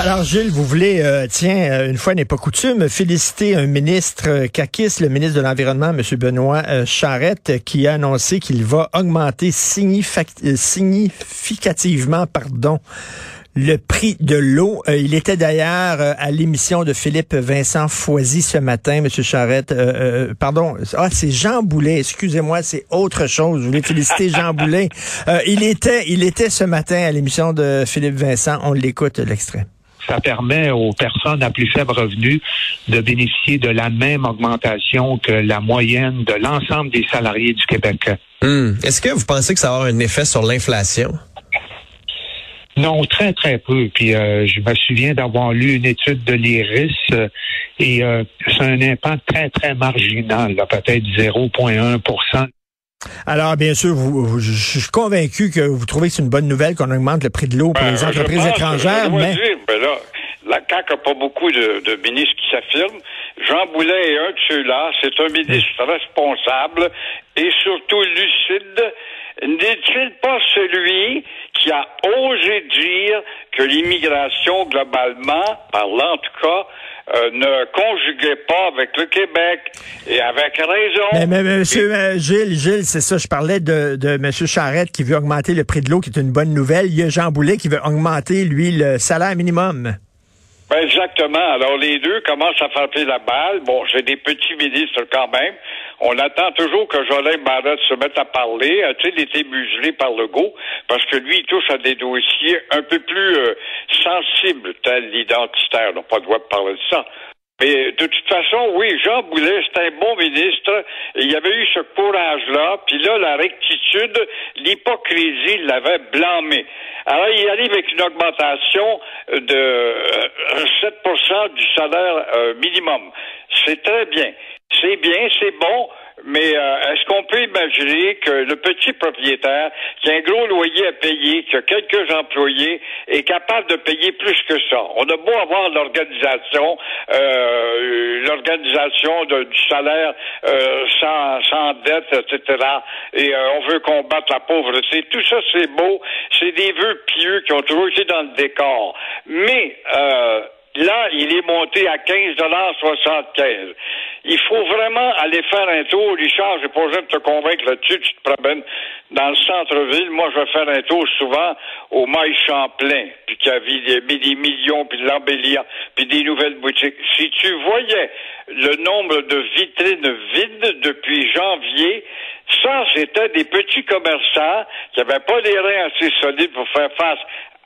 Alors, Gilles, vous voulez, euh, tiens, euh, une fois n'est pas coutume, féliciter un ministre euh, CAQIS, le ministre de l'Environnement, M. Benoît euh, Charette, qui a annoncé qu'il va augmenter signific- euh, significativement pardon, le prix de l'eau. Euh, il était d'ailleurs euh, à l'émission de Philippe Vincent Foisy ce matin, M. Charette. euh, euh, pardon, ah, c'est Jean Boulet, excusez-moi, c'est autre chose. Je voulais féliciter Jean Boulet. Euh, il était, il était ce matin à l'émission de Philippe Vincent. On l'écoute, l'extrait. Ça permet aux personnes à plus faible revenu de bénéficier de la même augmentation que la moyenne de l'ensemble des salariés du Québec. Hmm. Est-ce que vous pensez que ça va avoir un effet sur l'inflation? Non, très, très peu. Puis euh, je me souviens d'avoir lu une étude de l'IRIS euh, et euh, c'est un impact très, très marginal, là, peut-être 0,1 Alors, bien sûr, vous, vous- je suis convaincu que vous trouvez que c'est une bonne nouvelle qu'on augmente le prix de l'eau pour Ben, les entreprises étrangères, mais dire, ben là, la CAQ n'a pas beaucoup de, de ministres qui s'affirment. Jean Boulet est un de ceux-là. C'est un ministre responsable et surtout lucide. N'est-il pas celui qui a osé dire que l'immigration, globalement, parlant en tout cas, euh, ne conjuguait pas avec le Québec et avec raison. Mais, mais, mais, monsieur euh, Gilles, Gilles, c'est ça, je parlais de, de M. Charette qui veut augmenter le prix de l'eau, qui est une bonne nouvelle. Il y a Jean Boulet qui veut augmenter, lui, le salaire minimum. Ben exactement. Alors les deux commencent à frapper la balle. Bon, c'est des petits ministres quand même. On attend toujours que Jolin Barrette se mette à parler. A-t-il été muselé par Legault? Parce que lui, il touche à des dossiers un peu plus euh, sensibles, tel l'identitaire. On n'a pas le droit de parler de ça. Mais de toute façon, oui, Jean Boulet, c'est un bon ministre. Il y avait eu ce courage-là. Puis là, la rectitude, l'hypocrisie l'avait blâmé. Alors, il arrive avec une augmentation de euh, 7% du salaire euh, minimum. C'est très bien. C'est bien, c'est bon, mais euh, est-ce qu'on peut imaginer que le petit propriétaire qui a un gros loyer à payer, qui a quelques employés, est capable de payer plus que ça? On a beau avoir l'organisation, euh, l'organisation du salaire euh, sans, sans dette, etc. Et euh, on veut combattre la pauvreté. Tout ça, c'est beau. C'est des vœux pieux qui ont toujours été dans le décor. Mais euh, Là, il est monté à 15,75 Il faut vraiment aller faire un tour. Richard, j'ai pas besoin de te convaincre là-dessus. Tu te promènes dans le centre-ville. Moi, je vais faire un tour souvent au Maïs Champlain, puis qui a des, millions, puis de l'embellir, puis des nouvelles boutiques. Si tu voyais le nombre de vitrines vides depuis janvier, ça, c'était des petits commerçants qui n'avaient pas les reins assez solides pour faire face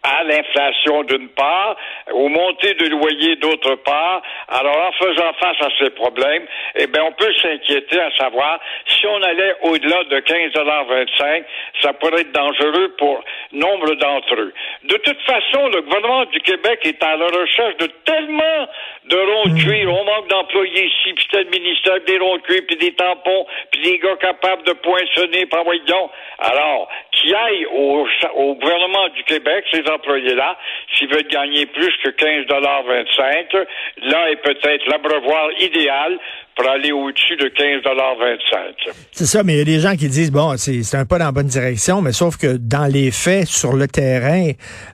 à l'inflation d'une part, aux montées de loyer d'autre part. Alors, en faisant face à ces problèmes, eh bien, on peut s'inquiéter à savoir si on allait au-delà de 15,25 ça pourrait être dangereux pour nombre d'entre eux. De toute façon, le gouvernement du Québec est à la recherche de tellement de ronds de cuir. On manque d'employés ici, puis tel ministère, des ronds de cuir, puis des tampons, puis des gars capables de poinçonner, par voyons. Alors, qui aillent au, au gouvernement du Québec, ces employés-là, s'ils veulent gagner plus que 15,25 là est peut-être l'abreuvoir idéal pour aller au-dessus de 15,25 C'est ça, mais il y a des gens qui disent, bon, c'est un pas dans la bonne direction, mais sauf que dans les faits, sur le terrain,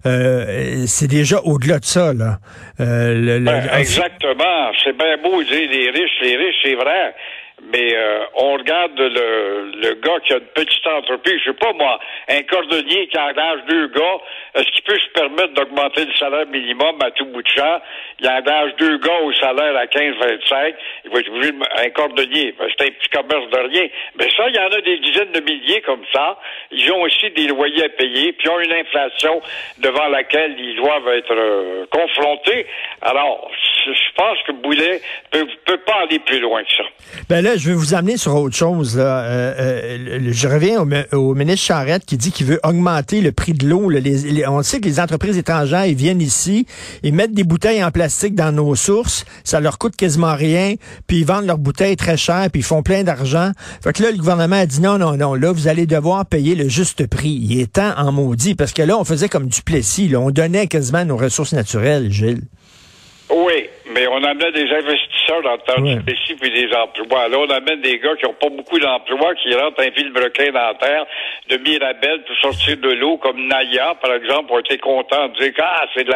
euh, c'est déjà au-delà de ça, là. Euh, le- le- Ben, exactement. C'est bien beau de dire les riches, les riches, c'est vrai. Mais euh, on regarde le, le gars qui a une petite entreprise, je sais pas moi, un cordonnier qui engage deux gars, est-ce qu'il peut se permettre d'augmenter le salaire minimum à tout bout de champ? Il engage deux gars au salaire à 15-25, il va être obligé un cordonnier, ben, c'est un petit commerce de rien. Mais ça, il y en a des dizaines de milliers comme ça. Ils ont aussi des loyers à payer, puis ils ont une inflation devant laquelle ils doivent être euh, confrontés. Alors, je pense que Boulet peut, peut pas aller plus loin que ça. Ben je vais vous amener sur autre chose. Euh, euh, je reviens au, au, ministre Charette qui dit qu'il veut augmenter le prix de l'eau. on sait que les entreprises étrangères, ils viennent ici, ils mettent des bouteilles en plastique dans nos sources, ça leur coûte quasiment rien, puis ils vendent leurs bouteilles très cher, puis ils font plein d'argent. Fait que là, le gouvernement a dit non, non, non, là, vous allez devoir payer le juste prix. Il est temps en maudit, parce que là, on faisait comme du plessis, on donnait quasiment nos ressources naturelles, Gilles. Oui, mais on amène des investisseurs dans le temps ouais. spécifique puis des emplois. Là, on amène des gars qui n'ont pas beaucoup d'emplois, qui rentrent un vilebrequin dans la terre de Mirabel pour sortir de l'eau, comme Naya, par exemple, ont été contents de dire ah, c'est de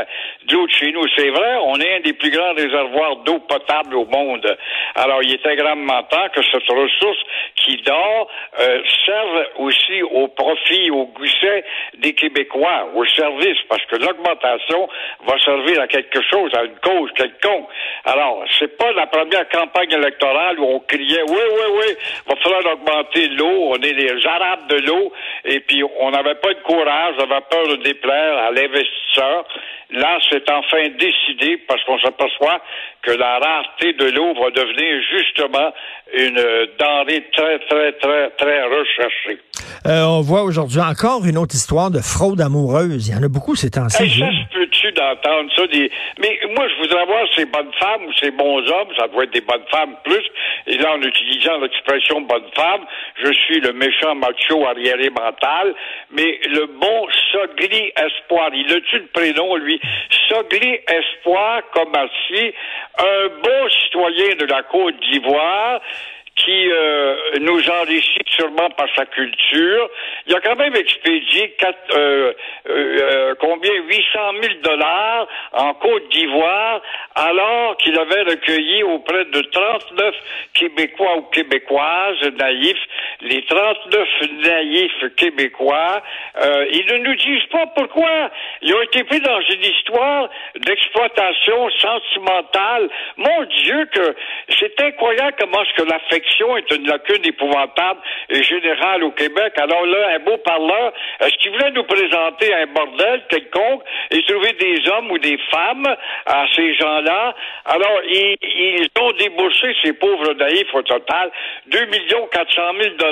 l'eau de, chez nous. C'est vrai, on est un des plus grands réservoirs d'eau potable au monde. Alors, il est extrêmement temps que cette ressource qui dort euh, serve aussi au profit, au gousset des Québécois, au service, parce que l'augmentation va servir à quelque chose, à une cause quelconque. Alors, c'est pas la première campagne électorale où on criait oui, oui, oui, va falloir augmenter l'eau, on est les arabes de l'eau, et puis on n'avait pas de courage, on avait peur de déplaire à l'investisseur. Là, c'est enfin décidé parce qu'on s'aperçoit que la rareté de l'eau va devenir justement une denrée très, très, très, très recherchée. Euh, on voit aujourd'hui encore une autre histoire de fraude amoureuse. Il y en a beaucoup ces temps-ci. D'entendre ça? Mais moi, je voudrais voir ces bonnes femmes ou ces bons hommes, ça doit être des bonnes femmes plus. Et là, en utilisant l'expression bonne femme, je suis le méchant macho arriéré mental, mais le bon Sogli Espoir, il a-tu le prénom, lui? Sogli Espoir, comme ainsi, un bon citoyen de la Côte d'Ivoire, qui euh, nous enrichit sûrement par sa culture. Il a quand même expédié quatre, euh, euh, combien? 800 000 dollars en Côte d'Ivoire, alors qu'il avait recueilli auprès de 39 Québécois ou Québécoises naïfs, les 39 naïfs Québécois. ils ne nous disent pas pourquoi. Ils ont été pris dans une histoire d'exploitation sentimentale. Mon Dieu, que c'est incroyable comment ce que l'affection est une lacune épouvantable et générale au Québec. Alors là, un beau parleur, est-ce qu'il voulait nous présenter un bordel quelconque et trouver des hommes ou des femmes à ces gens-là? Alors, ils, ont débouché, ces pauvres naïfs au total, 2 millions 400 000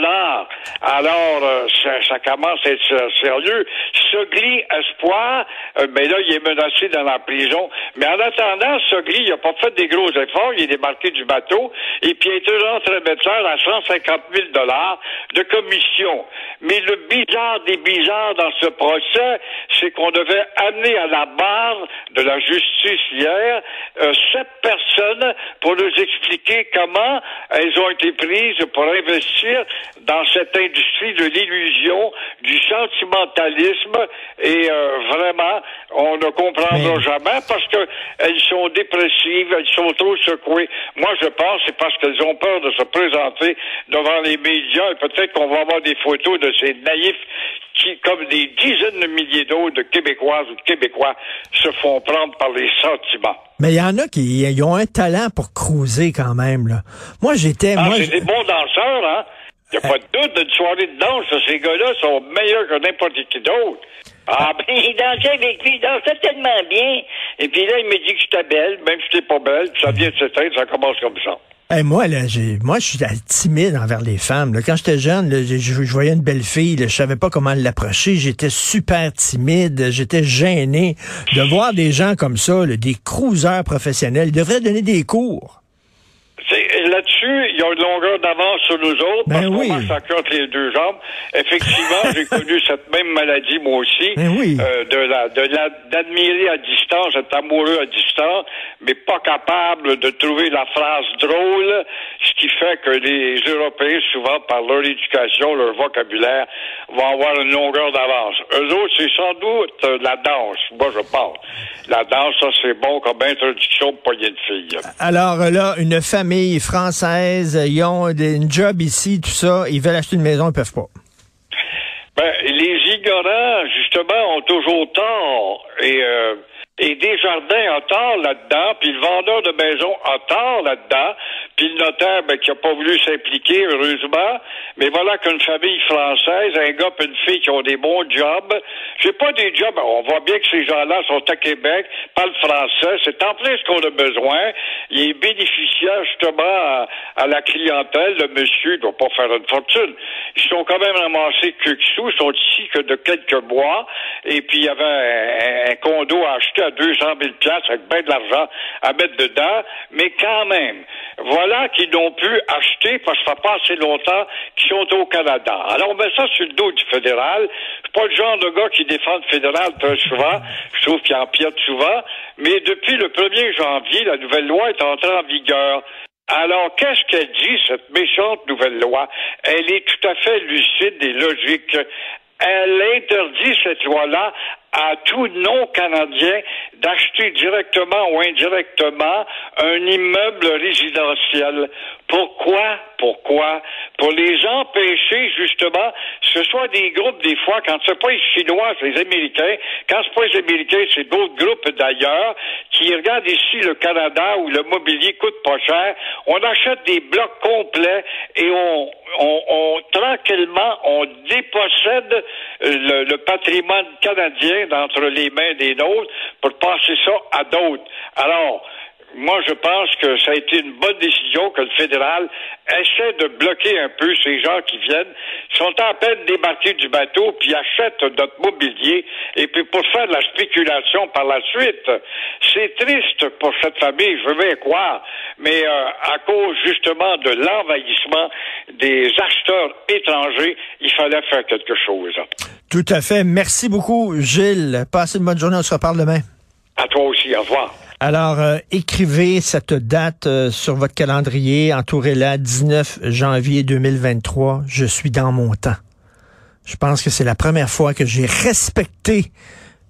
Alors, euh, ça, commence à être sérieux. Sogli Espoir, euh, ben là, il est menacé dans la prison. Mais en attendant, Sogli, il n'a pas fait des gros efforts. Il est débarqué du bateau et puis il est rentré à 150 000 dollars de commission. Mais le bizarre des bizarres dans ce procès, c'est qu'on devait amener à la barre de la justice hier euh, sept personnes pour nous expliquer comment elles ont été prises pour investir dans cette industrie de l'illusion, du sentimentalisme et euh, vraiment, on ne comprendra jamais parce que elles sont dépressives, elles sont trop secouées. Moi, je pense c'est parce qu'elles ont peur de se présenter devant les médias et peut-être qu'on va avoir des photos de ces naïfs qui, comme des dizaines de milliers d'autres de Québécoises ou de Québécois, se font prendre par les sentiments. Mais il y en a qui ont un talent pour cruiser quand même. Là. Moi, j'étais... Ah, c'est des bons danseurs, hein? Il n'y a pas de doute d'une soirée de danse. Ces gars-là sont meilleurs que n'importe qui d'autre. Ah, ben, il dansait avec lui, il dansait tellement bien. Et puis là, il me dit que j'étais belle, même si j'étais pas belle, ça vient de s'éteindre, ça commence comme ça moi, là, moi, je suis timide envers les femmes. Quand j'étais jeune, je, voyais une belle fille, je savais pas comment l'approcher. J'étais super timide, j'étais gêné de voir des gens comme ça, des cruiseurs professionnels. Ils devraient donner des cours là-dessus, il y a une longueur d'avance sur nous autres ben parce oui. qu'on massacre les deux jambes. Effectivement, j'ai connu cette même maladie moi aussi, ben oui. euh, de la de la d'admirer à distance, d'être amoureux à distance, mais pas capable de trouver la phrase drôle, ce qui fait que les Européens, souvent par leur éducation, leur vocabulaire, vont avoir une longueur d'avance. Eux autres, c'est sans doute euh, la danse. Moi, je pense. La danse, ça, c'est bon comme introduction pour de filles. Alors là, une famille française, ils ont une job ici, tout ça, ils veulent acheter une maison, ils peuvent pas. Ben, les ignorants, justement, ont toujours tort. Et euh, et Desjardins a tort là-dedans, puis le vendeur de maison a tort là-dedans, le notaire ben, qui n'a pas voulu s'impliquer, heureusement. Mais voilà qu'une famille française, un gars et une fille qui ont des bons jobs, j'ai pas des jobs, on voit bien que ces gens-là sont à Québec, parlent français, c'est en plus ce qu'on a besoin. Il est bénéficiaire justement à, la clientèle, le monsieur ne doit pas faire une fortune. Ils sont quand même ramassés que sous, ils sont ici que de quelques mois, et puis il y avait un, un condo à acheter à 200 000 avec bien de l'argent à mettre dedans, mais quand même, voilà qu'ils n'ont pu acheter parce que ça pas assez longtemps qu'ils sont au Canada. Alors, on met ça sur le dos du fédéral. Je suis pas le genre de gars qui défend le fédéral très souvent. Je trouve qu'il empiète souvent. Mais depuis le 1er janvier, la nouvelle loi est entrée en vigueur. Alors, qu'est-ce qu'elle dit, cette méchante nouvelle loi? Elle est tout à fait lucide et logique. Elle interdit, cette loi-là, à tout non-Canadien d'acheter directement ou indirectement un immeuble résidentiel. Pourquoi? Pourquoi? Pour les empêcher, justement, ce soit des groupes, des fois, quand c'est pas les Chinois, c'est les Américains, quand c'est pas les Américains, c'est d'autres groupes d'ailleurs, qui regardent ici le Canada où le mobilier coûte pas cher, on achète des blocs complets et on, on, on tranquillement, on dépossède le, le patrimoine canadien d'entre les mains des nôtres pour passer ça à d'autres. Alors, moi, je pense que ça a été une bonne décision que le fédéral essaie de bloquer un peu ces gens qui viennent, sont en peine débarquer du bateau, puis achètent notre mobilier, et puis pour faire de la spéculation par la suite. C'est triste pour cette famille, je veux bien croire, mais euh, à cause justement de l'envahissement des acheteurs étrangers, il fallait faire quelque chose. Tout à fait. Merci beaucoup, Gilles. Passez une bonne journée. On se reparle demain. À toi aussi. Au revoir. Alors, euh, écrivez cette date euh, sur votre calendrier, entourez-la 19 janvier 2023. Je suis dans mon temps. Je pense que c'est la première fois que j'ai respecté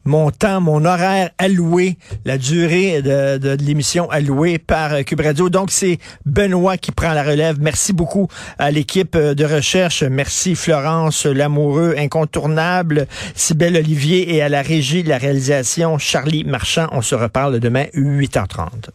mon temps, mon horaire alloué, la durée de, l'émission allouée par Cube Radio. Donc, c'est Benoît qui prend la relève. Merci beaucoup à l'équipe de recherche. Merci Florence Lamoureux, incontournable, Sybelle Olivier et à la régie de la réalisation, Charlie Marchand. On se reparle demain, 8h30.